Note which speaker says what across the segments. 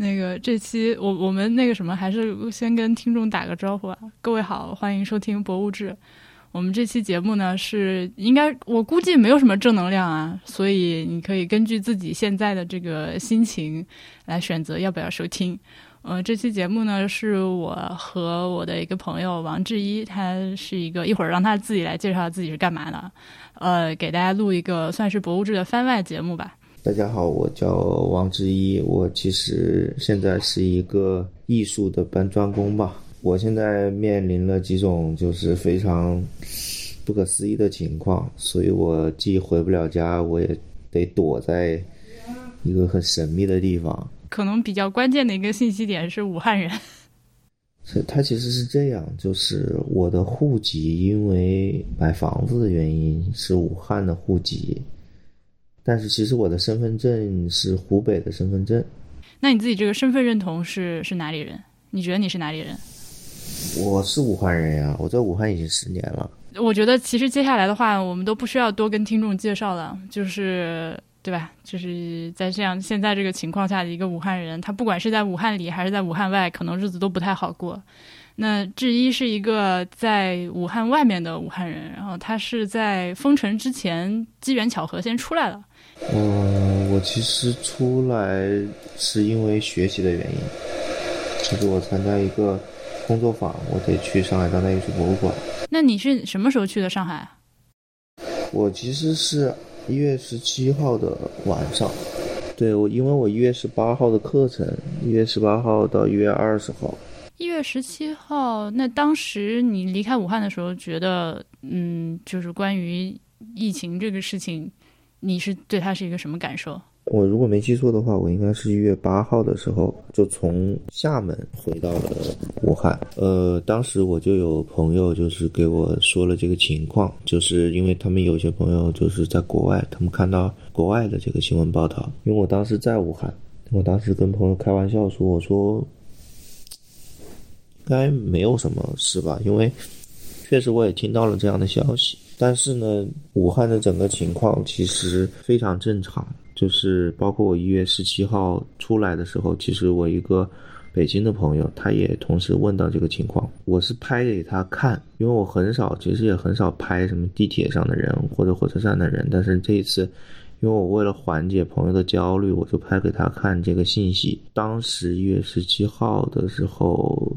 Speaker 1: 那个这期我我们那个什么，还是先跟听众打个招呼啊！各位好，欢迎收听《博物志》。我们这期节目呢是应该我估计没有什么正能量啊，所以你可以根据自己现在的这个心情来选择要不要收听。呃，这期节目呢是我和我的一个朋友王志一，他是一个一会儿让他自己来介绍自己是干嘛的，呃，给大家录一个算是博物志的番外节目吧。
Speaker 2: 大家好，我叫王志一，我其实现在是一个艺术的搬砖工吧。我现在面临了几种就是非常不可思议的情况，所以我既回不了家，我也得躲在一个很神秘的地方。
Speaker 1: 可能比较关键的一个信息点是武汉人。
Speaker 2: 是，他其实是这样，就是我的户籍因为买房子的原因是武汉的户籍，但是其实我的身份证是湖北的身份证。
Speaker 1: 那你自己这个身份认同是是哪里人？你觉得你是哪里人？
Speaker 2: 我是武汉人呀，我在武汉已经十年了。
Speaker 1: 我觉得其实接下来的话，我们都不需要多跟听众介绍了，就是对吧？就是在这样现在这个情况下的一个武汉人，他不管是在武汉里还是在武汉外，可能日子都不太好过。那志一是一个在武汉外面的武汉人，然后他是在封城之前机缘巧合先出来了。
Speaker 2: 嗯，我其实出来是因为学习的原因，就是我参加一个。工作坊，我得去上海当代艺术博物馆。
Speaker 1: 那你是什么时候去的上海？
Speaker 2: 我其实是一月十七号的晚上。对，我因为我一月十八号的课程，一月十八号到一月二十号。
Speaker 1: 一月十七号，那当时你离开武汉的时候，觉得嗯，就是关于疫情这个事情，你是对它是一个什么感受？
Speaker 2: 我如果没记错的话，我应该是一月八号的时候就从厦门回到了武汉。呃，当时我就有朋友就是给我说了这个情况，就是因为他们有些朋友就是在国外，他们看到国外的这个新闻报道。因为我当时在武汉，我当时跟朋友开玩笑说：“我说，应该没有什么事吧？因为确实我也听到了这样的消息。但是呢，武汉的整个情况其实非常正常。”就是包括我一月十七号出来的时候，其实我一个北京的朋友，他也同时问到这个情况。我是拍给他看，因为我很少，其实也很少拍什么地铁上的人或者火车站的人。但是这一次，因为我为了缓解朋友的焦虑，我就拍给他看这个信息。当时一月十七号的时候，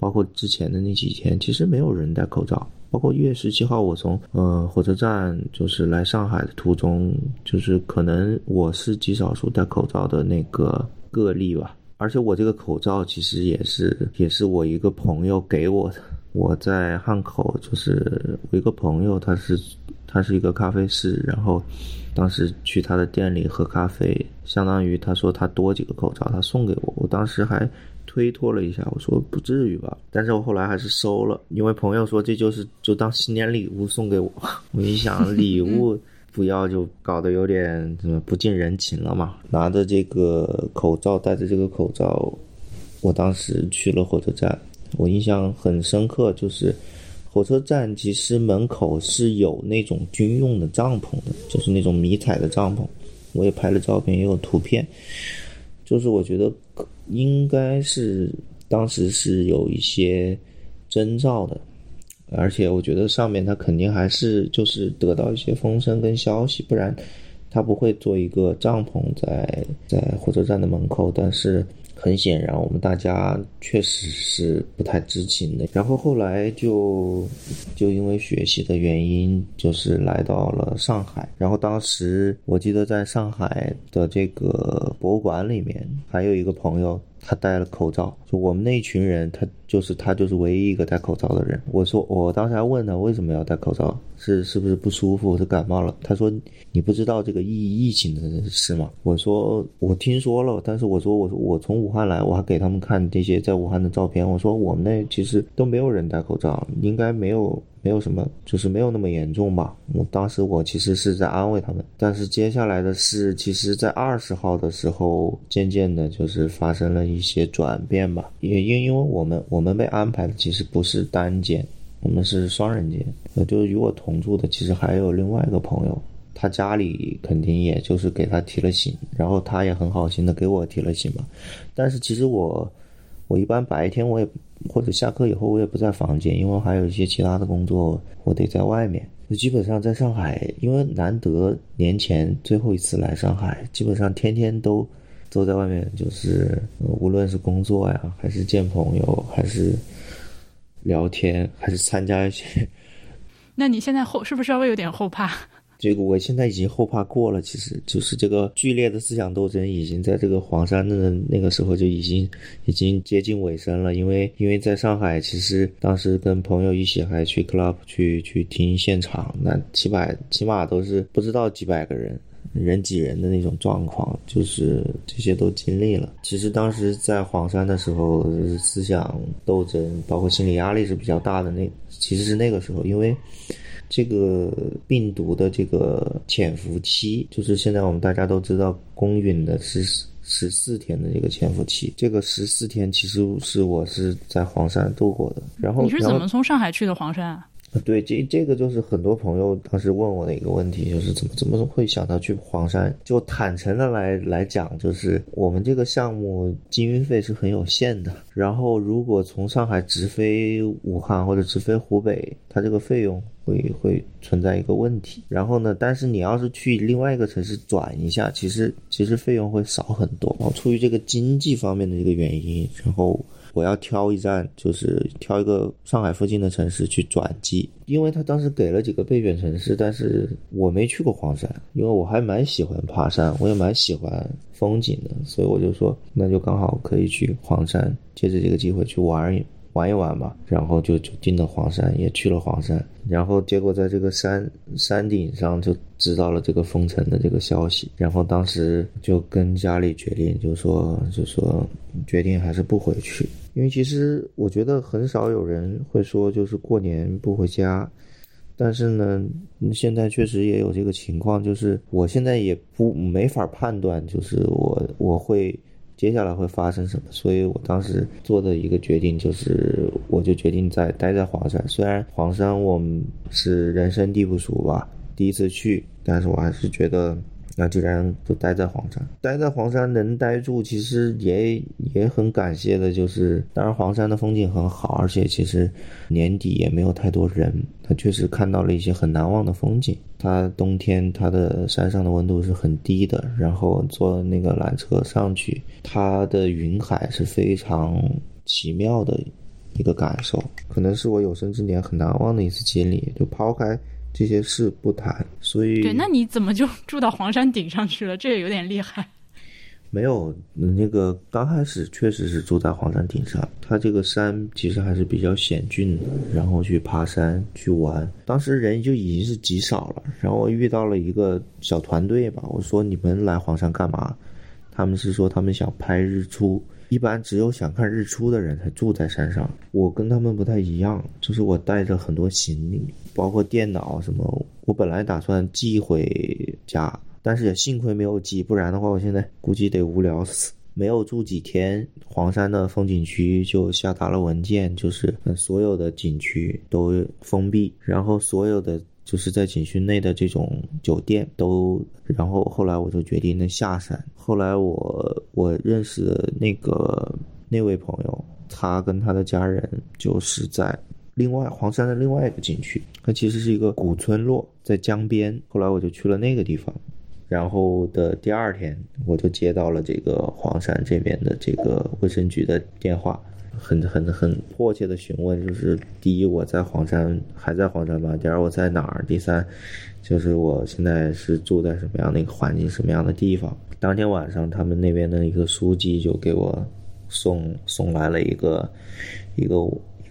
Speaker 2: 包括之前的那几天，其实没有人戴口罩。包括一月十七号，我从呃火车站就是来上海的途中，就是可能我是极少数戴口罩的那个个例吧。而且我这个口罩其实也是也是我一个朋友给我的。我在汉口，就是我一个朋友，他是他是一个咖啡师，然后当时去他的店里喝咖啡，相当于他说他多几个口罩，他送给我，我当时还。推脱了一下，我说不至于吧，但是我后来还是收了，因为朋友说这就是就当新年礼物送给我。我一想礼物不要就搞得有点怎么不近人情了嘛。拿着这个口罩，戴着这个口罩，我当时去了火车站，我印象很深刻，就是火车站其实门口是有那种军用的帐篷的，就是那种迷彩的帐篷，我也拍了照片，也有图片，就是我觉得。应该是当时是有一些征兆的，而且我觉得上面他肯定还是就是得到一些风声跟消息，不然他不会做一个帐篷在在火车站的门口。但是很显然，我们大家确实是不太知情的。然后后来就就因为学习的原因，就是来到了上海。然后当时我记得在上海的这个博物馆里面，还有一个朋友。他戴了口罩，就我们那一群人，他就是他就是唯一一个戴口罩的人。我说，我当时还问他为什么要戴口罩，是是不是不舒服，是感冒了？他说你不知道这个疫疫情的事吗？我说我听说了，但是我说我说我从武汉来，我还给他们看这些在武汉的照片。我说我们那其实都没有人戴口罩，应该没有。没有什么，就是没有那么严重吧。我当时我其实是在安慰他们，但是接下来的事，其实在二十号的时候，渐渐的就是发生了一些转变吧。也因因为我们我我们被安排的其实不是单间，我们是双人间，呃，就是与我同住的其实还有另外一个朋友，他家里肯定也就是给他提了醒，然后他也很好心的给我提了醒嘛。但是其实我，我一般白天我也或者下课以后我也不在房间，因为还有一些其他的工作，我得在外面。基本上在上海，因为难得年前最后一次来上海，基本上天天都都在外面，就是无论是工作呀，还是见朋友，还是聊天，还是参加一些。
Speaker 1: 那你现在后是不是稍微有点后怕？
Speaker 2: 这个我现在已经后怕过了，其实就是这个剧烈的思想斗争已经在这个黄山的那个时候就已经已经接近尾声了。因为因为在上海，其实当时跟朋友一起还去 club 去去听现场，那起码起码都是不知道几百个人，人挤人的那种状况，就是这些都经历了。其实当时在黄山的时候，思想斗争包括心理压力是比较大的。那其实是那个时候，因为。这个病毒的这个潜伏期，就是现在我们大家都知道，公允的是十四天的这个潜伏期。这个十四天其实是我是在黄山度过的。然后
Speaker 1: 你是怎么从上海去的黄山啊？
Speaker 2: 对，这这个就是很多朋友当时问我的一个问题，就是怎么怎么会想到去黄山？就坦诚的来来讲，就是我们这个项目经费是很有限的。然后如果从上海直飞武汉或者直飞湖北，它这个费用会会存在一个问题。然后呢，但是你要是去另外一个城市转一下，其实其实费用会少很多。然后出于这个经济方面的这个原因，然后。我要挑一站，就是挑一个上海附近的城市去转机，因为他当时给了几个备选城市，但是我没去过黄山，因为我还蛮喜欢爬山，我也蛮喜欢风景的，所以我就说那就刚好可以去黄山，借着这个机会去玩一玩一玩嘛，然后就就进了黄山，也去了黄山，然后结果在这个山山顶上就知道了这个封城的这个消息，然后当时就跟家里决定，就说就说决定还是不回去。因为其实我觉得很少有人会说就是过年不回家，但是呢，现在确实也有这个情况，就是我现在也不没法判断，就是我我会接下来会发生什么，所以我当时做的一个决定就是，我就决定在待在黄山。虽然黄山我们是人生地不熟吧，第一次去，但是我还是觉得。那既然就待在黄山，待在黄山能待住，其实也也很感谢的。就是当然黄山的风景很好，而且其实年底也没有太多人。他确实看到了一些很难忘的风景。他冬天他的山上的温度是很低的，然后坐那个缆车上去，它的云海是非常奇妙的一个感受，可能是我有生之年很难忘的一次经历。就抛开。这些事不谈，所以
Speaker 1: 对，那你怎么就 住到黄山顶上去了？这也有点厉害。
Speaker 2: 没有，那个刚开始确实是住在黄山顶上，它这个山其实还是比较险峻的，然后去爬山去玩，当时人就已经是极少了。然后我遇到了一个小团队吧，我说你们来黄山干嘛？他们是说他们想拍日出。一般只有想看日出的人才住在山上。我跟他们不太一样，就是我带着很多行李，包括电脑什么。我本来打算寄回家，但是也幸亏没有寄，不然的话，我现在估计得无聊死。没有住几天，黄山的风景区就下达了文件，就是所有的景区都封闭，然后所有的。就是在景区内的这种酒店都，然后后来我就决定的下山。后来我我认识的那个那位朋友，他跟他的家人就是在另外黄山的另外一个景区，它其实是一个古村落，在江边。后来我就去了那个地方，然后的第二天我就接到了这个黄山这边的这个卫生局的电话。很很很迫切的询问，就是第一我在黄山还在黄山吗？第二我在哪儿？第三，就是我现在是住在什么样的一个环境，什么样的地方？当天晚上，他们那边的一个书记就给我送送来了一个一个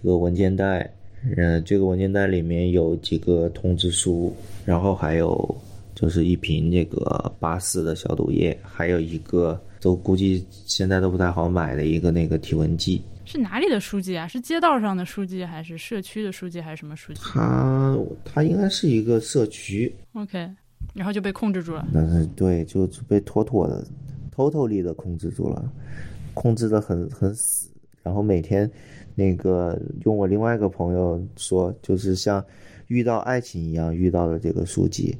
Speaker 2: 一个文件袋，嗯，这个文件袋里面有几个通知书，然后还有就是一瓶这个八四的消毒液，还有一个都估计现在都不太好买的一个那个体温计。
Speaker 1: 是哪里的书记啊？是街道上的书记，还是社区的书记，还是什么书记？
Speaker 2: 他他应该是一个社区。
Speaker 1: OK，然后就被控制住了。
Speaker 2: 嗯，对，就被妥妥的、偷偷 y 的控制住了，控制的很很死。然后每天那个用我另外一个朋友说，就是像遇到爱情一样遇到了这个书记，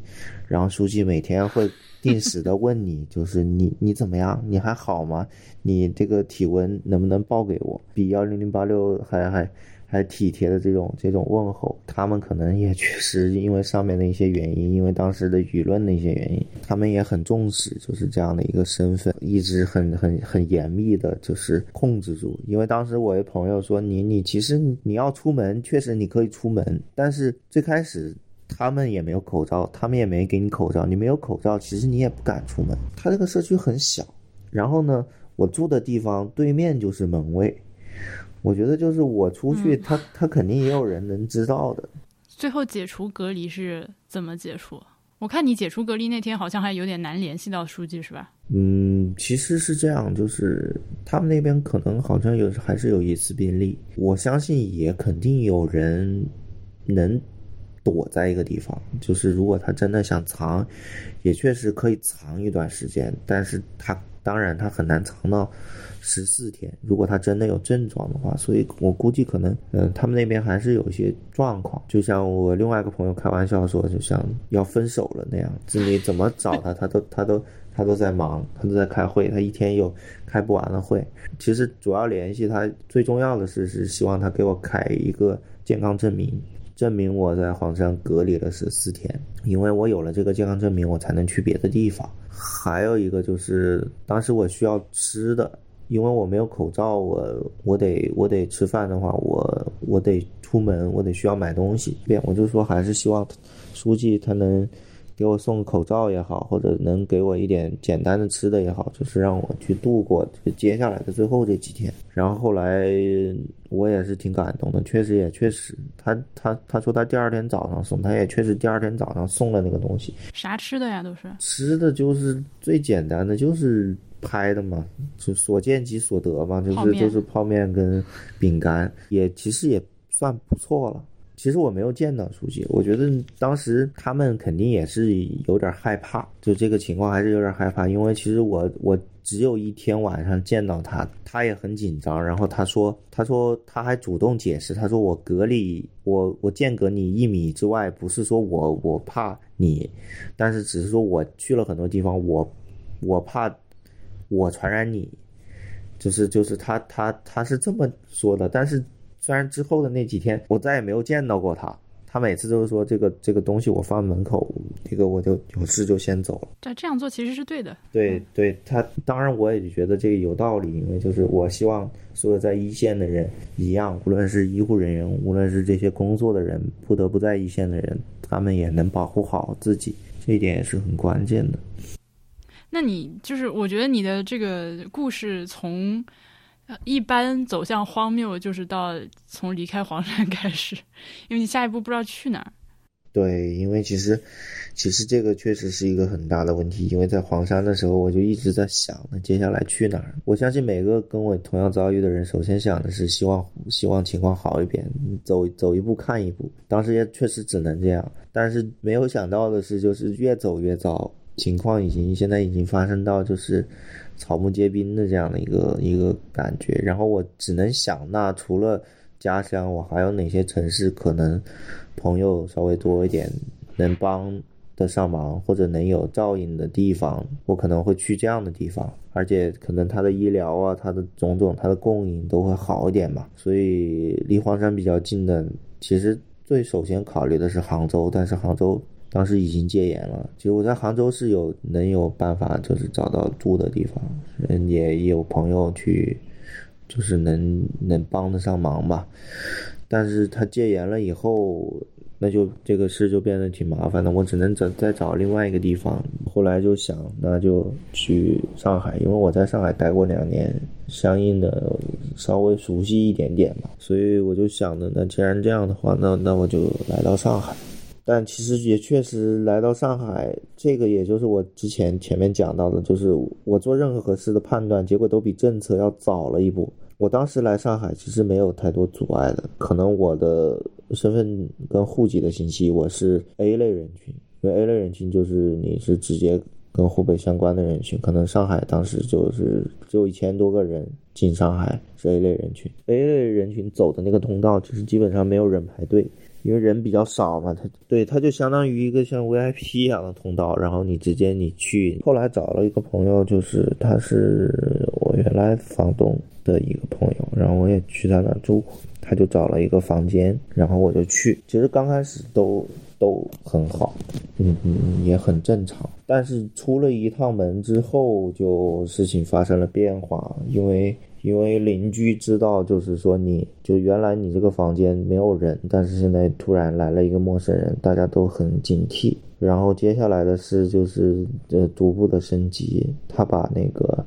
Speaker 2: 然后书记每天会定时的问你，就是你你怎么样，你还好吗？你这个体温能不能报给我？比幺零零八六还还。还体贴的这种这种问候，他们可能也确实因为上面的一些原因，因为当时的舆论的一些原因，他们也很重视，就是这样的一个身份，一直很很很严密的，就是控制住。因为当时我一朋友说，你你其实你要出门，确实你可以出门，但是最开始他们也没有口罩，他们也没给你口罩，你没有口罩，其实你也不敢出门。他这个社区很小，然后呢，我住的地方对面就是门卫。我觉得就是我出去，他他肯定也有人能知道的。
Speaker 1: 最后解除隔离是怎么解除？我看你解除隔离那天好像还有点难联系到书记，是吧？
Speaker 2: 嗯，其实是这样，就是他们那边可能好像有还是有一次病例，我相信也肯定有人能躲在一个地方。就是如果他真的想藏，也确实可以藏一段时间，但是他当然他很难藏到。十四天，如果他真的有症状的话，所以我估计可能，嗯，他们那边还是有一些状况。就像我另外一个朋友开玩笑说，就像要分手了那样，子你怎么找他，他都 他都他都在忙，他都在开会，他一天有开不完的会。其实主要联系他最重要的是是希望他给我开一个健康证明，证明我在黄山隔离了十四天，因为我有了这个健康证明，我才能去别的地方。还有一个就是当时我需要吃的。因为我没有口罩，我我得我得吃饭的话，我我得出门，我得需要买东西。便我就说还是希望书记他能给我送口罩也好，或者能给我一点简单的吃的也好，就是让我去度过接下来的最后这几天。然后后来我也是挺感动的，确实也确实，他他他说他第二天早上送，他也确实第二天早上送了那个东西。
Speaker 1: 啥吃的呀？都是
Speaker 2: 吃的，就是最简单的，就是。拍的嘛，就所见即所得嘛，就是就是泡面跟饼干，也其实也算不错了。其实我没有见到书记，我觉得当时他们肯定也是有点害怕，就这个情况还是有点害怕，因为其实我我只有一天晚上见到他，他也很紧张，然后他说他说他还主动解释，他说我隔离我我间隔你一米之外，不是说我我怕你，但是只是说我去了很多地方，我我怕。我传染你，就是就是他他他是这么说的，但是虽然之后的那几天我再也没有见到过他，他每次都是说这个这个东西我放门口，这个我就有事就先走了。
Speaker 1: 这这样做其实是对的。
Speaker 2: 对对，他当然我也觉得这个有道理，因为就是我希望所有在一线的人一样，无论是医护人员，无论是这些工作的人，不得不在一线的人，他们也能保护好自己，这一点也是很关键的。
Speaker 1: 那你就是，我觉得你的这个故事从一般走向荒谬，就是到从离开黄山开始，因为你下一步不知道去哪儿。
Speaker 2: 对，因为其实其实这个确实是一个很大的问题，因为在黄山的时候，我就一直在想，那接下来去哪儿？我相信每个跟我同样遭遇的人，首先想的是希望希望情况好一点，走走一步看一步。当时也确实只能这样，但是没有想到的是，就是越走越糟。情况已经现在已经发生到就是草木皆兵的这样的一个一个感觉，然后我只能想，那除了家乡，我还有哪些城市可能朋友稍微多一点，能帮得上忙或者能有照应的地方，我可能会去这样的地方，而且可能它的医疗啊，它的种种，它的供应都会好一点嘛。所以离黄山比较近的，其实最首先考虑的是杭州，但是杭州。当时已经戒严了，其实我在杭州是有能有办法，就是找到住的地方，嗯，也有朋友去，就是能能帮得上忙吧。但是他戒严了以后，那就这个事就变得挺麻烦的，我只能找再找另外一个地方。后来就想，那就去上海，因为我在上海待过两年，相应的稍微熟悉一点点嘛，所以我就想着，那既然这样的话，那那我就来到上海。但其实也确实来到上海，这个也就是我之前前面讲到的，就是我做任何合适的判断，结果都比政策要早了一步。我当时来上海其实没有太多阻碍的，可能我的身份跟户籍的信息我是 A 类人群，因为 A 类人群就是你是直接跟湖北相关的人群，可能上海当时就是只有一千多个人进上海是 A 类人群，A 类人群走的那个通道其实基本上没有人排队，因为人比较少嘛，他对他就相当于一个像 VIP 一样的通道，然后你直接你去。后来找了一个朋友，就是他是我原来房东的一个朋友，然后我也去他那住，他就找了一个房间，然后我就去。其实刚开始都。都很好，嗯嗯，也很正常。但是出了一趟门之后，就事情发生了变化。因为因为邻居知道，就是说你就原来你这个房间没有人，但是现在突然来了一个陌生人，大家都很警惕。然后接下来的事就是呃逐步的升级。他把那个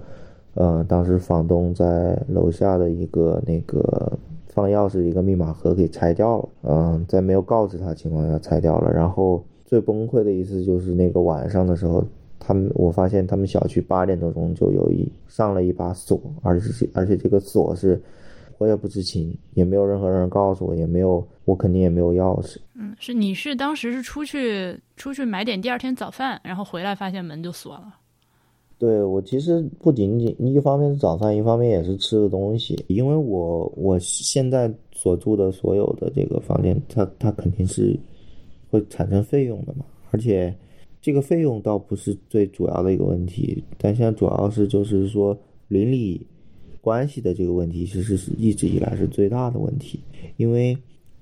Speaker 2: 呃当时房东在楼下的一个那个。放钥匙一个密码盒给拆掉了，嗯，在没有告知他情况下拆掉了。然后最崩溃的一次就是那个晚上的时候，他们我发现他们小区八点多钟就有一上了一把锁，而且而且这个锁是我也不知情，也没有任何人告诉我，也没有我肯定也没有钥匙。
Speaker 1: 嗯，是你是当时是出去出去买点第二天早饭，然后回来发现门就锁了。
Speaker 2: 对我其实不仅仅一方面是早饭，一方面也是吃的东西。因为我我现在所住的所有的这个房间，它它肯定是会产生费用的嘛。而且这个费用倒不是最主要的一个问题，但现在主要是就是说邻里关系的这个问题，其实是一直以来是最大的问题。因为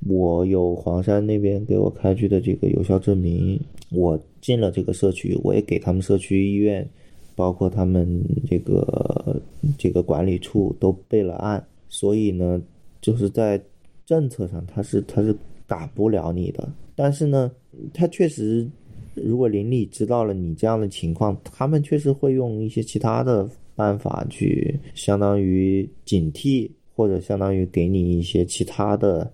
Speaker 2: 我有黄山那边给我开具的这个有效证明，我进了这个社区，我也给他们社区医院。包括他们这个这个管理处都备了案，所以呢，就是在政策上他是他是赶不了你的。但是呢，他确实，如果邻里知道了你这样的情况，他们确实会用一些其他的办法去，相当于警惕或者相当于给你一些其他的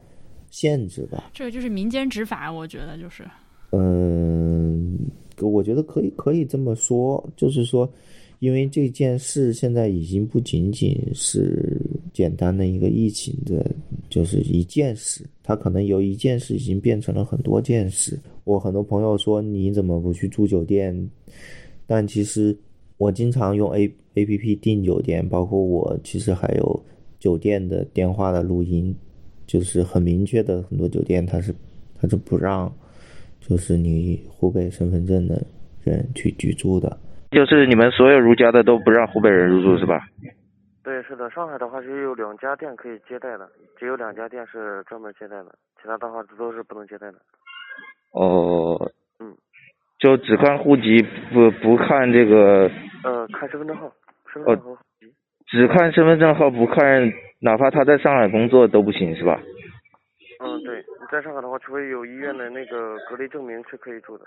Speaker 2: 限制吧。
Speaker 1: 这个就是民间执法，我觉得就是，
Speaker 2: 嗯。我觉得可以可以这么说，就是说，因为这件事现在已经不仅仅是简单的一个疫情的，就是一件事，它可能由一件事已经变成了很多件事。我很多朋友说你怎么不去住酒店？但其实我经常用 A A P P 订酒店，包括我其实还有酒店的电话的录音，就是很明确的，很多酒店它是它是不让。就是你湖北身份证的人去居住的，
Speaker 3: 就是你们所有如家的都不让湖北人入住是吧？
Speaker 4: 对，是的，上海的话是有两家店可以接待的，只有两家店是专门接待的，其他的话都是不能接待的。
Speaker 3: 哦，
Speaker 4: 嗯，
Speaker 3: 就只看户籍，不不看这个。
Speaker 4: 呃，看身份证号，身份证和户籍。
Speaker 3: 只看身份证号，不看，哪怕他在上海工作都不行是吧？
Speaker 4: 嗯，对，你在上海的话，除非有医院的那个隔离证明是可以住的。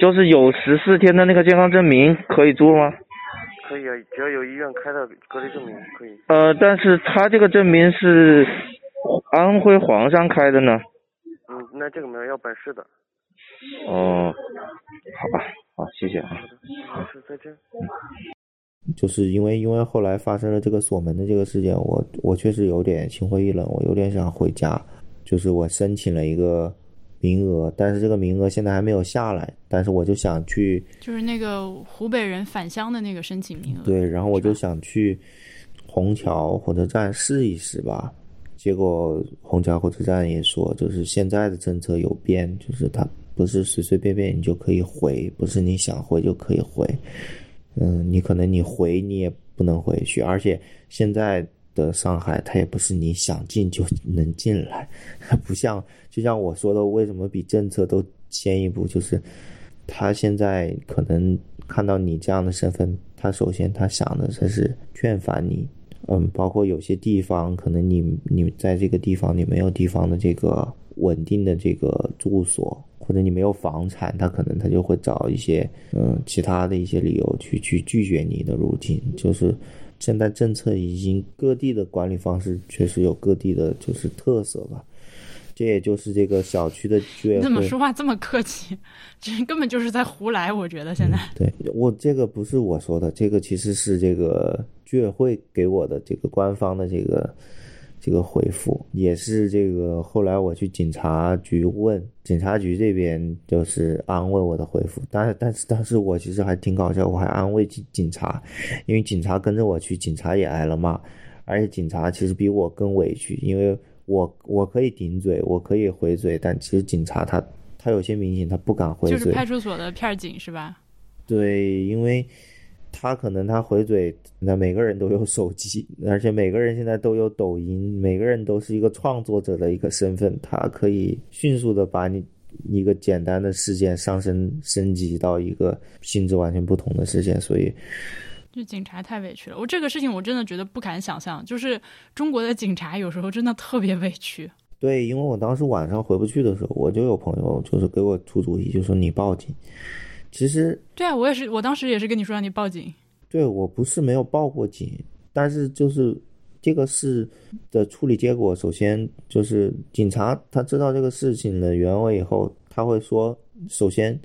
Speaker 3: 就是有十四天的那个健康证明可以住吗？
Speaker 4: 可以啊，只要有医院开的隔离证明可以。
Speaker 3: 呃，但是他这个证明是安徽黄山开的呢。
Speaker 4: 嗯，那这个没有要本市的。
Speaker 3: 哦，好吧，好，谢谢啊。
Speaker 4: 好的，再见。
Speaker 2: 就是因为因为后来发生了这个锁门的这个事件，我我确实有点心灰意冷，我有点想回家。就是我申请了一个名额，但是这个名额现在还没有下来，但是我就想去，
Speaker 1: 就是那个湖北人返乡的那个申请名额。
Speaker 2: 对，然后我就想去虹桥火车站试一试吧。结果虹桥火车站也说，就是现在的政策有变，就是它不是随随便便你就可以回，不是你想回就可以回。嗯，你可能你回你也不能回去，而且现在的上海它也不是你想进就能进来，不像就像我说的，为什么比政策都先一步？就是他现在可能看到你这样的身份，他首先他想的他是劝返你，嗯，包括有些地方可能你你在这个地方你没有地方的这个稳定的这个住所。或者你没有房产，他可能他就会找一些嗯其他的一些理由去去拒绝你的入境。就是现在政策已经各地的管理方式确实有各地的就是特色吧。这也就是这个小区的居委会。
Speaker 1: 你怎么说话这么客气？这根本就是在胡来。我觉得现在
Speaker 2: 对我这个不是我说的，这个其实是这个居委会给我的这个官方的这个这个回复，也是这个后来我去警察局问，警察局这边就是安慰我的回复，但是但是但是我其实还挺搞笑，我还安慰警警察，因为警察跟着我去，警察也挨了骂，而且警察其实比我更委屈，因为我我可以顶嘴，我可以回嘴，但其实警察他他有些民警他不敢回嘴，
Speaker 1: 就是派出所的片警是吧？
Speaker 2: 对，因为。他可能他回嘴，那每个人都有手机，而且每个人现在都有抖音，每个人都是一个创作者的一个身份，他可以迅速的把你一个简单的事件上升升级到一个性质完全不同的事件，所以，
Speaker 1: 就警察太委屈了。我这个事情我真的觉得不敢想象，就是中国的警察有时候真的特别委屈。
Speaker 2: 对，因为我当时晚上回不去的时候，我就有朋友就是给我出主意，就说你报警。其实，
Speaker 1: 对啊，我也是，我当时也是跟你说让你报警。
Speaker 2: 对我不是没有报过警，但是就是这个事的处理结果，首先就是警察他知道这个事情的原委以后，他会说，首先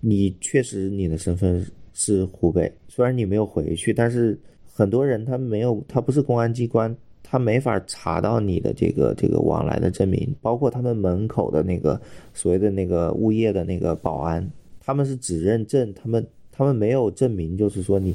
Speaker 2: 你确实你的身份是湖北，虽然你没有回去，但是很多人他没有，他不是公安机关，他没法查到你的这个这个往来的证明，包括他们门口的那个所谓的那个物业的那个保安。他们是只认证，他们他们没有证明，就是说你，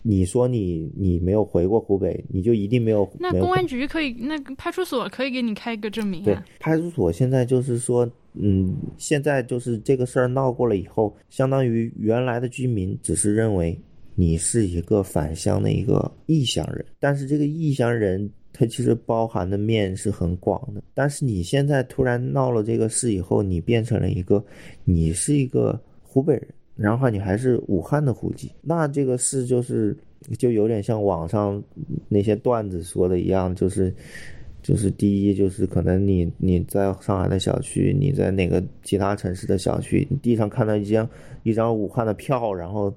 Speaker 2: 你说你你没有回过湖北，你就一定没有。
Speaker 1: 那公安局可以，那派出所可以给你开一个证明啊。
Speaker 2: 对，派出所现在就是说，嗯，现在就是这个事儿闹过了以后，相当于原来的居民只是认为你是一个返乡的一个异乡人，但是这个异乡人他其实包含的面是很广的。但是你现在突然闹了这个事以后，你变成了一个，你是一个。湖北人，然后你还是武汉的户籍，那这个事就是就有点像网上那些段子说的一样，就是就是第一就是可能你你在上海的小区，你在哪个其他城市的小区，地上看到一张一张武汉的票，然后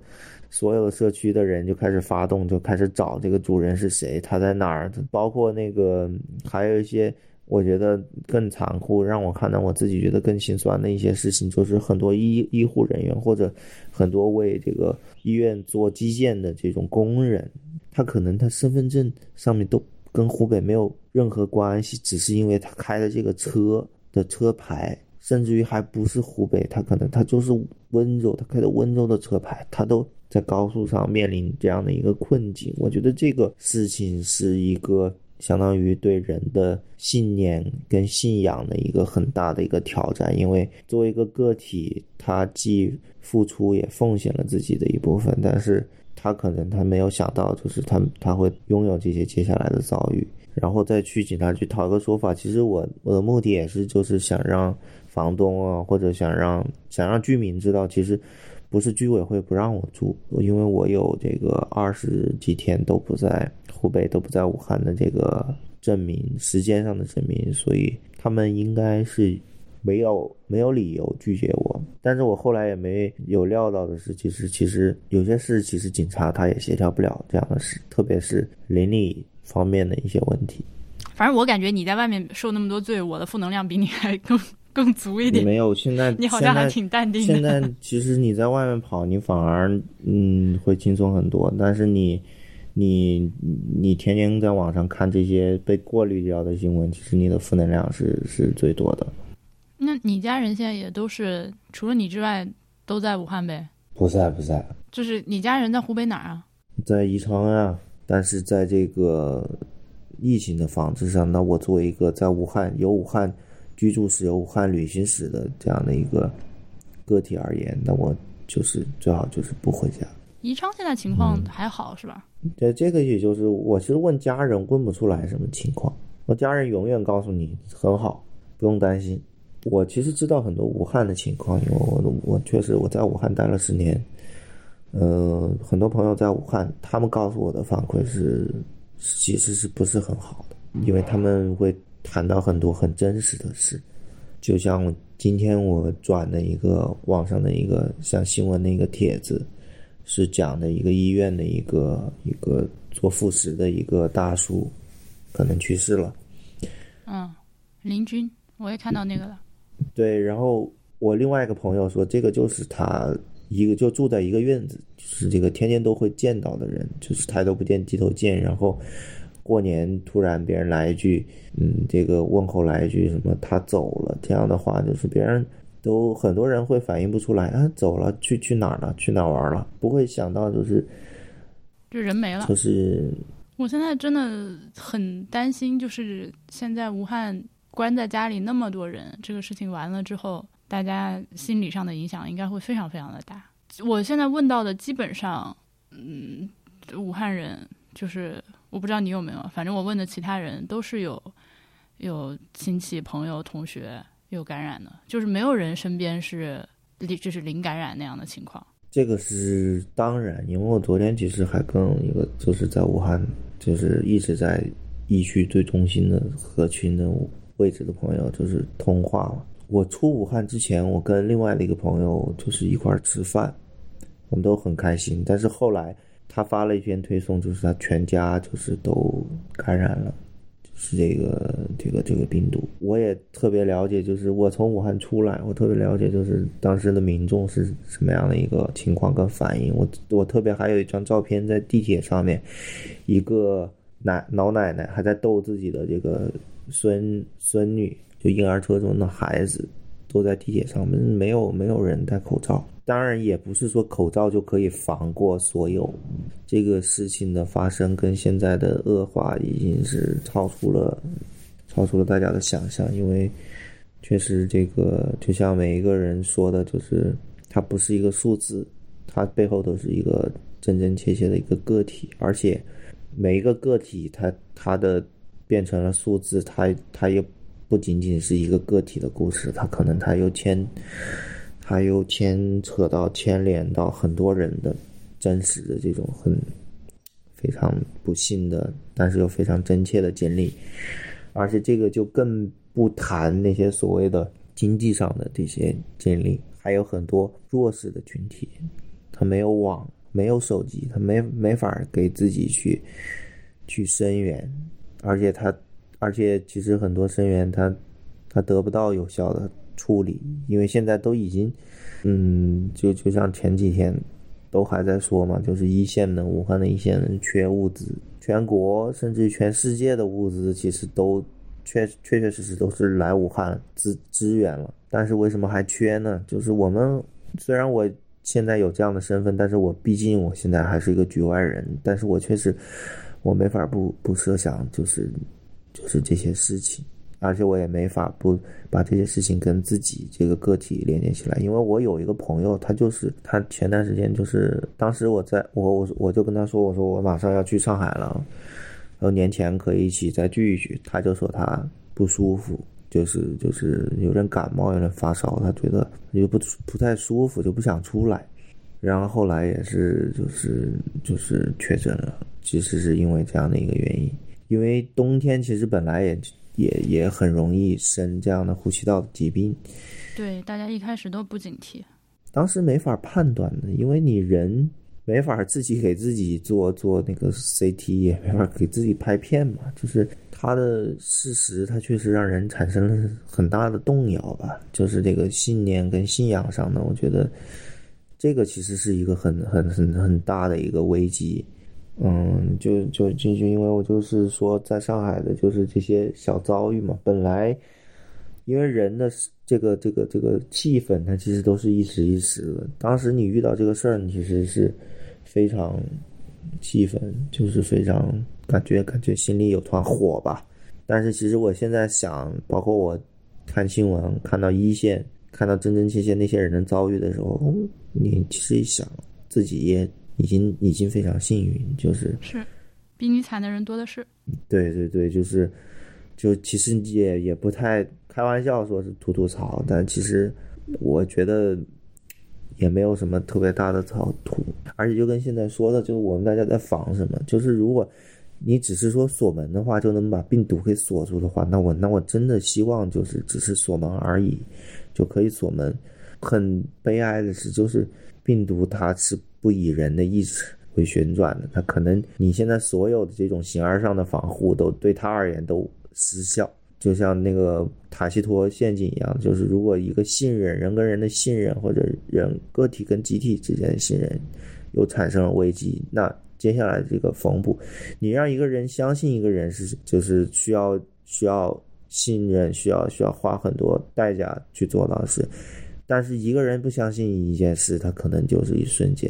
Speaker 2: 所有社区的人就开始发动，就开始找这个主人是谁，他在哪儿，包括那个还有一些。我觉得更残酷，让我看到我自己觉得更心酸的一些事情，就是很多医医护人员或者很多为这个医院做基建的这种工人，他可能他身份证上面都跟湖北没有任何关系，只是因为他开的这个车的车牌，甚至于还不是湖北，他可能他就是温州，他开的温州的车牌，他都在高速上面临这样的一个困境。我觉得这个事情是一个。相当于对人的信念跟信仰的一个很大的一个挑战，因为作为一个个体，他既付出也奉献了自己的一部分，但是他可能他没有想到，就是他他会拥有这些接下来的遭遇，然后再去警察局讨个说法。其实我我的目的也是就是想让房东啊，或者想让想让居民知道，其实不是居委会不让我住，因为我有这个二十几天都不在。湖北都不在武汉的这个证明，时间上的证明，所以他们应该是没有没有理由拒绝我。但是我后来也没有料到的是，其实其实有些事，其实警察他也协调不了这样的事，特别是邻里方面的一些问题。
Speaker 1: 反正我感觉你在外面受那么多罪，我的负能量比你还更更足一点。
Speaker 2: 没有，现在
Speaker 1: 你好像还挺淡定。
Speaker 2: 现在其实你在外面跑，你反而嗯会轻松很多，但是你。你你天天在网上看这些被过滤掉的新闻，其实你的负能量是是最多的。
Speaker 1: 那你家人现在也都是除了你之外都在武汉呗？
Speaker 2: 不在不在，
Speaker 1: 就是你家人在湖北哪儿啊？
Speaker 2: 在宜昌啊，但是在这个疫情的防治上，那我作为一个在武汉有武汉居住史、有武汉旅行史的这样的一个个体而言，那我就是最好就是不回家。
Speaker 1: 宜昌现在情况还好是吧？
Speaker 2: 对，这个也就是我其实问家人问不出来什么情况，我家人永远告诉你很好，不用担心。我其实知道很多武汉的情况，因为我我确实我在武汉待了十年，呃，很多朋友在武汉，他们告诉我的反馈是其实是不是很好的，因为他们会谈到很多很真实的事，就像今天我转的一个网上的一个像新闻的一个帖子。是讲的一个医院的一个一个做副食的一个大叔，可能去世了。
Speaker 1: 嗯，林军，我也看到那个了。
Speaker 2: 对，然后我另外一个朋友说，这个就是他一个就住在一个院子，就是这个天天都会见到的人，就是抬头不见低头见，然后过年突然别人来一句，嗯，这个问候来一句什么他走了，这样的话就是别人都很多人会反应不出来，啊，走了去去哪儿了，去哪儿玩了，不会想到就是
Speaker 1: 就人没了。
Speaker 2: 就是
Speaker 1: 我现在真的很担心，就是现在武汉关在家里那么多人，这个事情完了之后，大家心理上的影响应该会非常非常的大。我现在问到的基本上，嗯，武汉人就是我不知道你有没有，反正我问的其他人都是有有亲戚、朋友、同学有感染的，就是没有人身边是零就是零感染那样的情况。
Speaker 2: 这个是当然，因为我昨天其实还跟一个就是在武汉，就是一直在疫区最中心的核群的位置的朋友，就是通话了。我出武汉之前，我跟另外的一个朋友就是一块儿吃饭，我们都很开心。但是后来他发了一篇推送，就是他全家就是都感染了。是这个这个这个病毒，我也特别了解。就是我从武汉出来，我特别了解，就是当时的民众是什么样的一个情况跟反应。我我特别还有一张照片在地铁上面，一个奶老奶奶还在逗自己的这个孙孙女，就婴儿车中的孩子，都在地铁上面，没有没有人戴口罩。当然，也不是说口罩就可以防过所有。这个事情的发生跟现在的恶化已经是超出了，超出了大家的想象。因为确实，这个就像每一个人说的，就是它不是一个数字，它背后都是一个真真切切的一个个体。而且每一个个体，它它的变成了数字，它它也不仅仅是一个个体的故事，它可能它又牵。还有牵扯到牵连到很多人的真实的这种很非常不幸的，但是又非常真切的经历，而且这个就更不谈那些所谓的经济上的这些经历，还有很多弱势的群体，他没有网，没有手机，他没没法给自己去去声援，而且他，而且其实很多生源他他得不到有效的。处理，因为现在都已经，嗯，就就像前几天，都还在说嘛，就是一线的武汉的一线人缺物资，全国甚至全世界的物资其实都确确确实实都是来武汉支支援了，但是为什么还缺呢？就是我们虽然我现在有这样的身份，但是我毕竟我现在还是一个局外人，但是我确实我没法不不设想，就是就是这些事情。而且我也没法不把这些事情跟自己这个个体连接起来，因为我有一个朋友，他就是他前段时间就是当时我在我我我就跟他说，我说我马上要去上海了，然后年前可以一起再聚一聚，他就说他不舒服，就是就是有点感冒，有点发烧，他觉得又不不太舒服，就不想出来，然后后来也是就是就是确诊了，其实是因为这样的一个原因，因为冬天其实本来也。也也很容易生这样的呼吸道疾病，
Speaker 1: 对，大家一开始都不警惕，
Speaker 2: 当时没法判断的，因为你人没法自己给自己做做那个 CT，也没法给自己拍片嘛，就是它的事实，它确实让人产生了很大的动摇吧，就是这个信念跟信仰上的，我觉得这个其实是一个很很很很大的一个危机。嗯，就就就就因为我就是说，在上海的就是这些小遭遇嘛。本来，因为人的这个这个这个气氛，它其实都是一时一时的。当时你遇到这个事儿，你其实是非常气愤，就是非常感觉感觉心里有团火吧。但是其实我现在想，包括我看新闻，看到一线，看到真真切切那些人的遭遇的时候，你其实一想，自己也。已经已经非常幸运，就是
Speaker 1: 是，比你惨的人多的是。
Speaker 2: 对对对，就是，就其实也也不太开玩笑说是吐吐槽，但其实我觉得也没有什么特别大的槽吐，而且就跟现在说的，就是我们大家在防什么，就是如果你只是说锁门的话就能把病毒给锁住的话，那我那我真的希望就是只是锁门而已就可以锁门。很悲哀的是，就是病毒它是。不以人的意志为旋转的，他可能你现在所有的这种形而上的防护都对他而言都失效，就像那个塔西佗陷阱一样，就是如果一个信任人跟人的信任或者人个体跟集体之间的信任又产生了危机，那接下来这个缝补，你让一个人相信一个人是就是需要需要信任，需要需要花很多代价去做到的事，但是一个人不相信一件事，他可能就是一瞬间。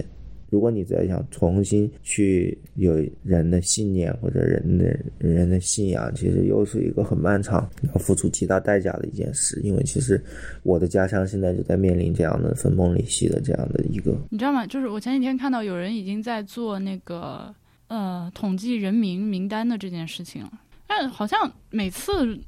Speaker 2: 如果你再想重新去有人的信念或者人的人的信仰，其实又是一个很漫长、要付出极大代价的一件事。因为其实我的家乡现在就在面临这样的分崩离析的这样的一个。
Speaker 1: 你知道吗？就是我前几天看到有人已经在做那个呃统计人民名单的这件事情了，但好像每次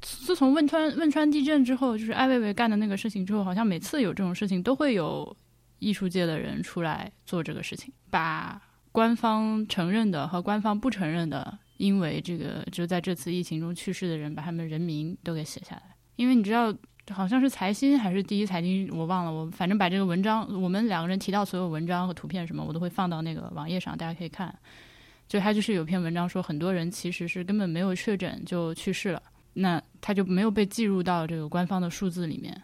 Speaker 1: 自从汶川汶川地震之后，就是艾薇薇干的那个事情之后，好像每次有这种事情都会有。艺术界的人出来做这个事情，把官方承认的和官方不承认的，因为这个就在这次疫情中去世的人，把他们人名都给写下来。因为你知道，好像是财新还是第一财经，我忘了。我反正把这个文章，我们两个人提到所有文章和图片什么，我都会放到那个网页上，大家可以看。就他就是有篇文章说，很多人其实是根本没有确诊就去世了，那他就没有被计入到这个官方的数字里面。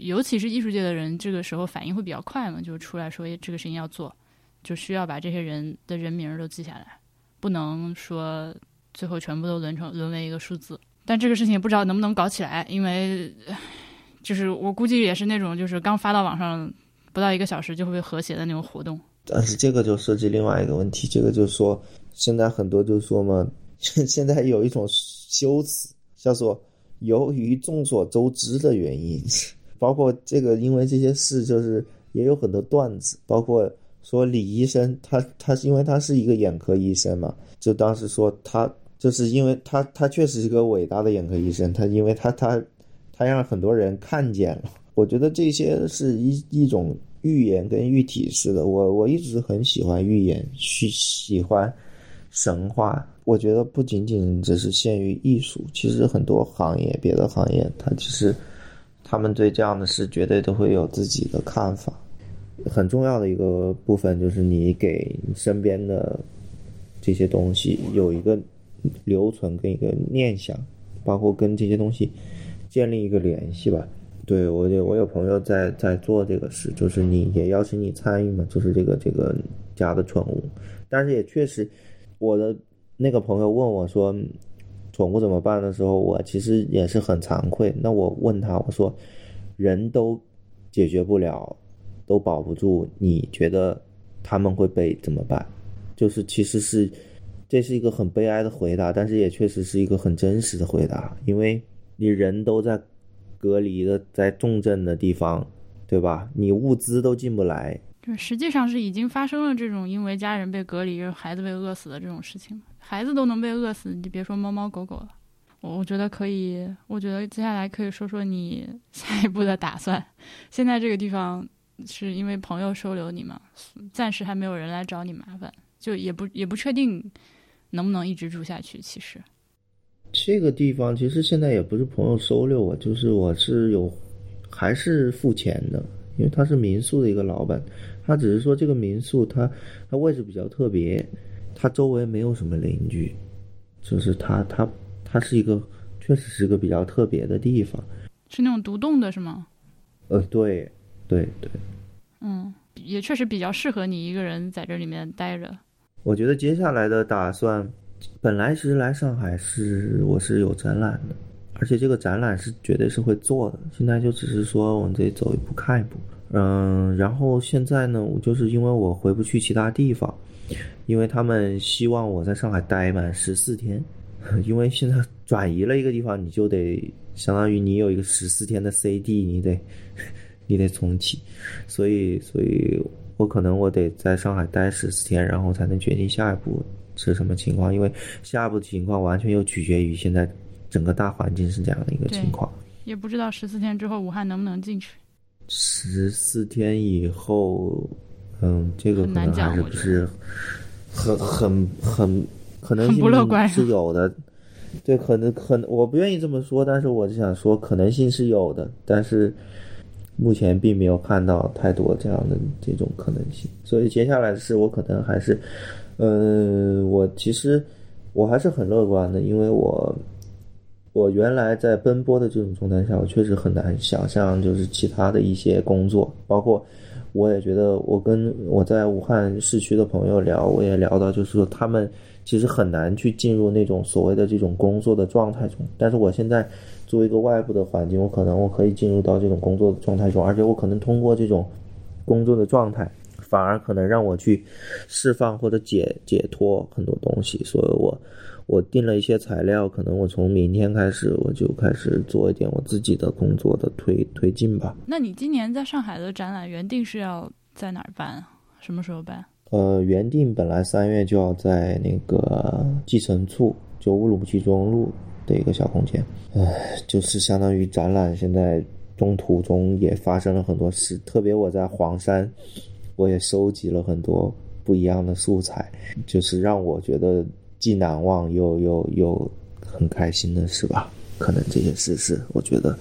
Speaker 1: 尤其是艺术界的人，这个时候反应会比较快嘛，就出来说这个事情要做，就需要把这些人的人名都记下来，不能说最后全部都沦成沦为一个数字。但这个事情也不知道能不能搞起来，因为就是我估计也是那种就是刚发到网上不到一个小时就会被和谐的那种活动。
Speaker 2: 但是这个就涉及另外一个问题，这个就是说现在很多就是说嘛，现在有一种修辞叫做由于众所周知的原因。包括这个，因为这些事，就是也有很多段子。包括说李医生，他他是因为他是一个眼科医生嘛，就当时说他就是因为他他确实是个伟大的眼科医生，他因为他他他让很多人看见了。我觉得这些是一一种预言跟预体式的。我我一直很喜欢预言，去喜欢神话。我觉得不仅仅只是限于艺术，其实很多行业，别的行业，它其实。他们对这样的事绝对都会有自己的看法。很重要的一个部分就是你给身边的这些东西有一个留存跟一个念想，包括跟这些东西建立一个联系吧。对我有我有朋友在在做这个事，就是你也邀请你参与嘛，就是这个这个家的宠物。但是也确实，我的那个朋友问我说。宠物怎么办的时候，我其实也是很惭愧。那我问他，我说，人都解决不了，都保不住，你觉得他们会被怎么办？就是其实是，这是一个很悲哀的回答，但是也确实是一个很真实的回答。因为你人都在隔离的，在重症的地方，对吧？你物资都进不来。
Speaker 1: 对，实际上是已经发生了这种因为家人被隔离，孩子被饿死的这种事情。孩子都能被饿死，你就别说猫猫狗狗了。我我觉得可以，我觉得接下来可以说说你 下一步的打算。现在这个地方是因为朋友收留你嘛，暂时还没有人来找你麻烦，就也不也不确定能不能一直住下去。其实
Speaker 2: 这个地方其实现在也不是朋友收留我，就是我是有还是付钱的，因为他是民宿的一个老板，他只是说这个民宿它它位置比较特别。它周围没有什么邻居，就是它它它是一个确实是个比较特别的地方，
Speaker 1: 是那种独栋的是吗？
Speaker 2: 呃，对，对对，
Speaker 1: 嗯，也确实比较适合你一个人在这里面待着。
Speaker 2: 我觉得接下来的打算，本来其实来上海是我是有展览的，而且这个展览是绝对是会做的。现在就只是说往这走一步看一步，嗯，然后现在呢，我就是因为我回不去其他地方。因为他们希望我在上海待满十四天，因为现在转移了一个地方，你就得相当于你有一个十四天的 CD，你得 你得重启，所以所以我可能我得在上海待十四天，然后才能决定下一步是什么情况，因为下一步情况完全又取决于现在整个大环境是这样的一个情况，
Speaker 1: 也不知道十四天之后武汉能不能进去，
Speaker 2: 十四天以后。嗯，这个可能还是不是很很很可能性是有的，对，可能可能我不愿意这么说，但是我就想说可能性是有的，但是目前并没有看到太多这样的这种可能性，所以接下来的事我可能还是，嗯，我其实我还是很乐观的，因为我我原来在奔波的这种状态下，我确实很难想象，就是其他的一些工作，包括我也觉得，我跟我在武汉市区的朋友聊，我也聊到，就是说他们其实很难去进入那种所谓的这种工作的状态中。但是我现在作为一个外部的环境，我可能我可以进入到这种工作的状态中，而且我可能通过这种工作的状态，反而可能让我去释放或者解解脱很多东西，所以我。我定了一些材料，可能我从明天开始我就开始做一点我自己的工作的推推进吧。
Speaker 1: 那你今年在上海的展览原定是要在哪儿办？什么时候办？
Speaker 2: 呃，原定本来三月就要在那个寄存处，就乌鲁木齐中路的一个小空间。唉，就是相当于展览现在中途中也发生了很多事，特别我在黄山，我也收集了很多不一样的素材，就是让我觉得。既难忘又又又很开心的是吧？可能这些事是我觉得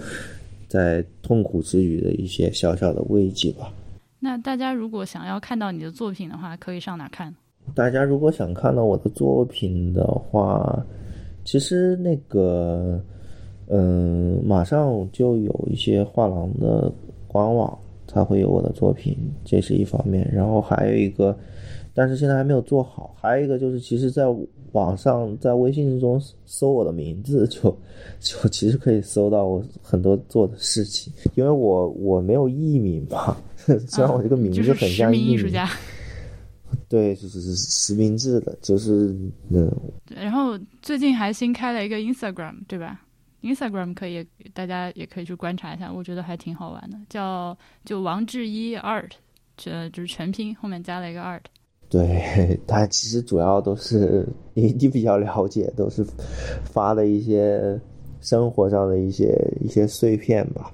Speaker 2: 在痛苦之余的一些小小的慰藉吧。
Speaker 1: 那大家如果想要看到你的作品的话，可以上哪看？
Speaker 2: 大家如果想看到我的作品的话，其实那个嗯，马上就有一些画廊的官网才会有我的作品，这是一方面。然后还有一个，但是现在还没有做好。还有一个就是，其实，在网上在微信中搜我的名字，就就其实可以搜到我很多做的事情，因为我我没有艺名嘛，虽然我这个名字很像艺
Speaker 1: 名，
Speaker 2: 对，就是是实名制的，就是嗯。
Speaker 1: 然后最近还新开了一个 Instagram，对吧？Instagram 可以大家也可以去观察一下，我觉得还挺好玩的，叫就王志一 Art，这就是全拼后面加了一个 Art。
Speaker 2: 对 他其实主要都是你你比较了解，都是发的一些生活上的一些一些碎片吧。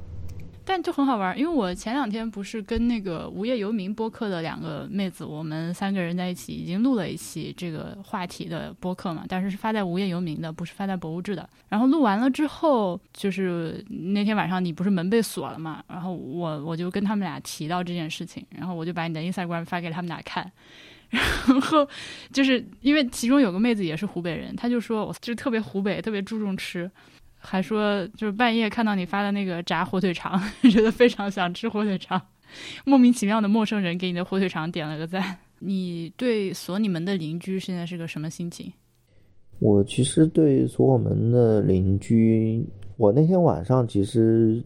Speaker 1: 但就很好玩，因为我前两天不是跟那个无业游民播客的两个妹子，我们三个人在一起已经录了一期这个话题的播客嘛，但是是发在无业游民的，不是发在博物志的。然后录完了之后，就是那天晚上你不是门被锁了嘛，然后我我就跟他们俩提到这件事情，然后我就把你的 Instagram 发给他们俩看。然后就是因为其中有个妹子也是湖北人，她就说我就特别湖北，特别注重吃，还说就是半夜看到你发的那个炸火腿肠，觉得非常想吃火腿肠。莫名其妙的陌生人给你的火腿肠点了个赞。你对锁你门的邻居现在是个什么心情？
Speaker 2: 我其实对锁我门的邻居，我那天晚上其实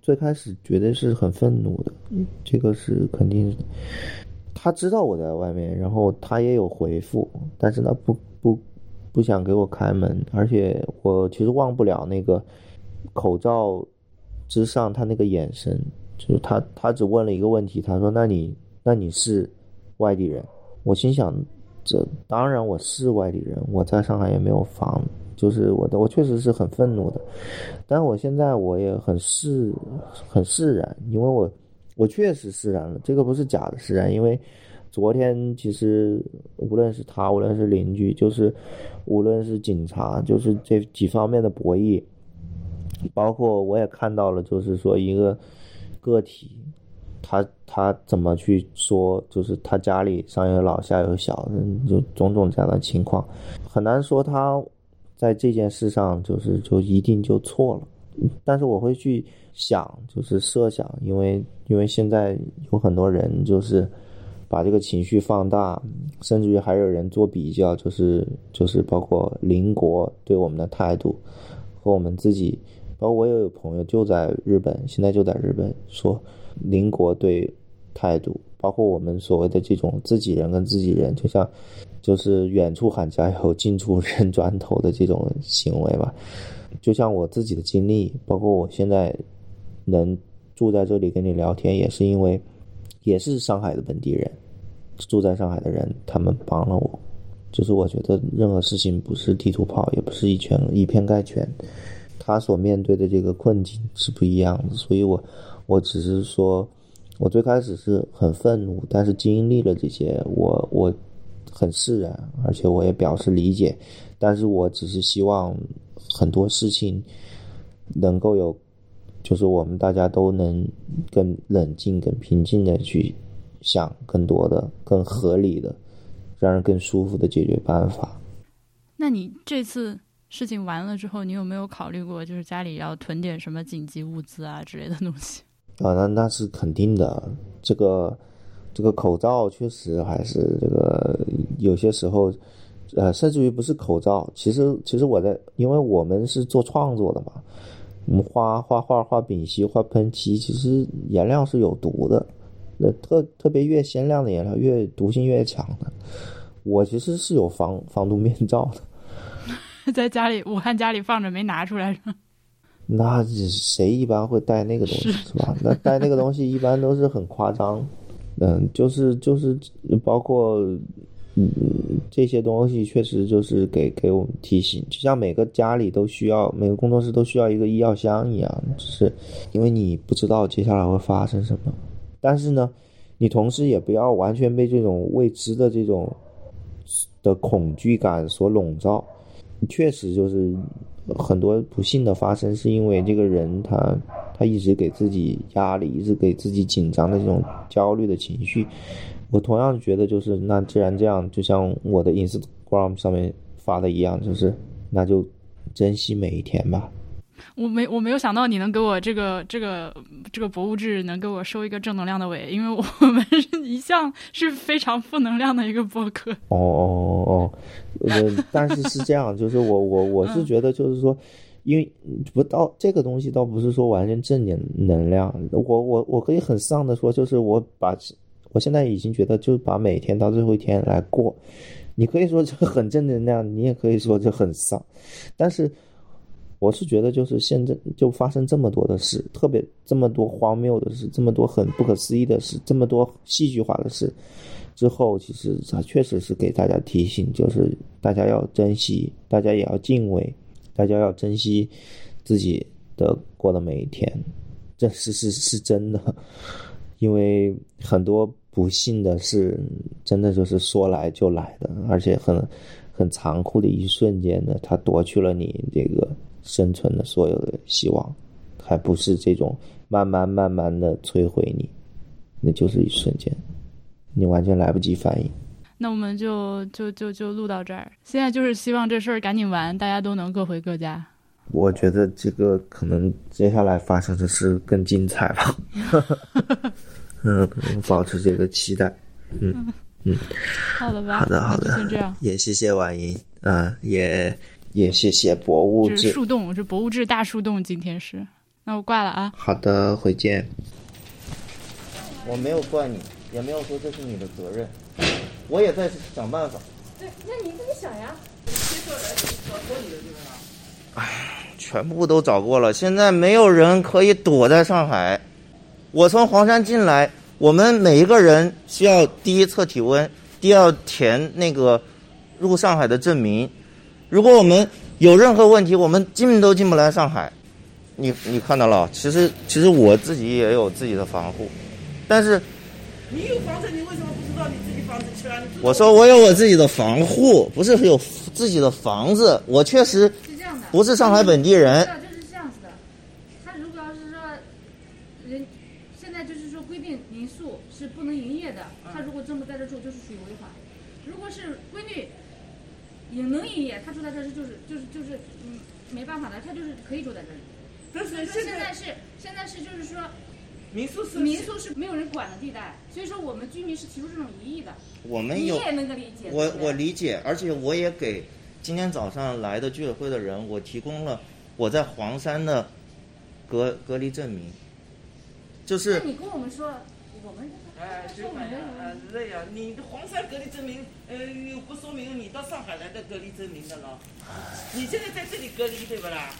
Speaker 2: 最开始觉得是很愤怒的，这个是肯定。他知道我在外面，然后他也有回复，但是呢，不不不想给我开门，而且我其实忘不了那个口罩之上他那个眼神，就是他他只问了一个问题，他说：“那你那你是外地人？”我心想，这当然我是外地人，我在上海也没有房，就是我的我确实是很愤怒的，但我现在我也很释很释然，因为我。我确实释然了，这个不是假的释然，因为昨天其实无论是他，无论是邻居，就是无论是警察，就是这几方面的博弈，包括我也看到了，就是说一个个体，他他怎么去说，就是他家里上有老下有小，就种种这样的情况，很难说他在这件事上就是就一定就错了。但是我会去想，就是设想，因为因为现在有很多人就是把这个情绪放大，甚至于还有人做比较，就是就是包括邻国对我们的态度和我们自己，包括我也有朋友就在日本，现在就在日本说邻国对态度，包括我们所谓的这种自己人跟自己人，就像就是远处喊加油，近处 扔砖头的这种行为吧。就像我自己的经历，包括我现在能住在这里跟你聊天，也是因为也是上海的本地人，住在上海的人，他们帮了我。就是我觉得任何事情不是地图炮，也不是一全以偏概全，他所面对的这个困境是不一样的。所以我我只是说，我最开始是很愤怒，但是经历了这些，我我很释然，而且我也表示理解。但是我只是希望。很多事情能够有，就是我们大家都能更冷静、更平静的去想更多的、更合理的、让人更舒服的解决办法。
Speaker 1: 那你这次事情完了之后，你有没有考虑过，就是家里要囤点什么紧急物资啊之类的东西？
Speaker 2: 啊，那那是肯定的。这个这个口罩确实还是这个有些时候，呃，甚至于不是口罩，其实其实我在，因为我们是做创作的嘛，我们画画画画丙烯画喷漆，其实颜料是有毒的。那特特别越鲜亮的颜料，越毒性越强的。我其实是有防防毒面罩的。
Speaker 1: 在家里，武汉家里放着没拿出来？
Speaker 2: 那谁一般会带那个东西是吧？那带那个东西一般都是很夸张，嗯，就是就是包括嗯这些东西确实就是给给我们提醒，就像每个家里都需要，每个工作室都需要一个医药箱一样，就是因为你不知道接下来会发生什么，但是呢，你同时也不要完全被这种未知的这种的恐惧感所笼罩。确实就是很多不幸的发生，是因为这个人他他一直给自己压力，一直给自己紧张的这种焦虑的情绪。我同样觉得，就是那既然这样，就像我的 Instagram 上面发的一样，就是那就珍惜每一天吧。
Speaker 1: 我没我没有想到你能给我这个这个这个博物志能给我收一个正能量的尾，因为我们一向是非常负能量的一个博客。
Speaker 2: 哦哦哦，呃，但是是这样，就是我我我是觉得就是说，因为不到这个东西倒不是说完全正点能量，我我我可以很丧的说，就是我把我现在已经觉得就是把每天到最后一天来过，你可以说这很正能量，你也可以说这很丧，但是。我是觉得，就是现在就发生这么多的事，特别这么多荒谬的事，这么多很不可思议的事，这么多戏剧化的事，之后其实它确实是给大家提醒，就是大家要珍惜，大家也要敬畏，大家要珍惜自己的过的每一天，这是是是真的，因为很多不幸的是，真的就是说来就来的，而且很很残酷的一瞬间呢，它夺去了你这个。生存的所有的希望，还不是这种慢慢慢慢的摧毁你，那就是一瞬间，你完全来不及反应。
Speaker 1: 那我们就就就就录到这儿。现在就是希望这事儿赶紧完，大家都能各回各家。
Speaker 2: 我觉得这个可能接下来发生的事更精彩吧。嗯，保持这个期待。嗯嗯，
Speaker 1: 好的吧。
Speaker 2: 好的好的，
Speaker 1: 先这样。
Speaker 2: 也谢谢婉莹，嗯也。也谢谢博物志
Speaker 1: 树洞，这博物志大树洞。今天是，那我挂了啊。
Speaker 2: 好的，回见。我没有怪你，也没有说这是你的责任，我也在想办法。
Speaker 5: 对，那你自己想呀。
Speaker 2: 哎，全部都找过了，现在没有人可以躲在上海。我从黄山进来，我们每一个人需要第一测体温，第二填那个入上海的证明。如果我们有任何问题，我们进都进不来上海。你你看到了，其实其实我自己也有自己的防护，但是
Speaker 6: 你有房子，你为什么不知道你自己房子去了？
Speaker 2: 我说我有我自己的防护，不是有自己的房子。我确实，不是上海本地人。
Speaker 5: 就是这样子的。他如果要是说人现在就是说规定民宿是不能营业的，他如果真不在这住，就是属于违法。如果是规律。也能营业，他住在这是就是就是就是嗯没办法的，他就是可以住在这里。
Speaker 6: 但是
Speaker 5: 现在是现在是就是说，
Speaker 6: 民宿是
Speaker 5: 民宿是没有人管的地带，所以说我们居民是提出这种疑义的。
Speaker 2: 我们有
Speaker 5: 你也能够理解。
Speaker 2: 我我理解，而且我也给今天早上来的居委会的人，我提供了我在黄山的隔隔离证明。就是。
Speaker 5: 那你跟我们说。
Speaker 6: 哎，就反正啊，是这样。你黄山隔离证明，呃，又不说明你到上海来的隔离证明的了。你现在在这里隔离，对不啦？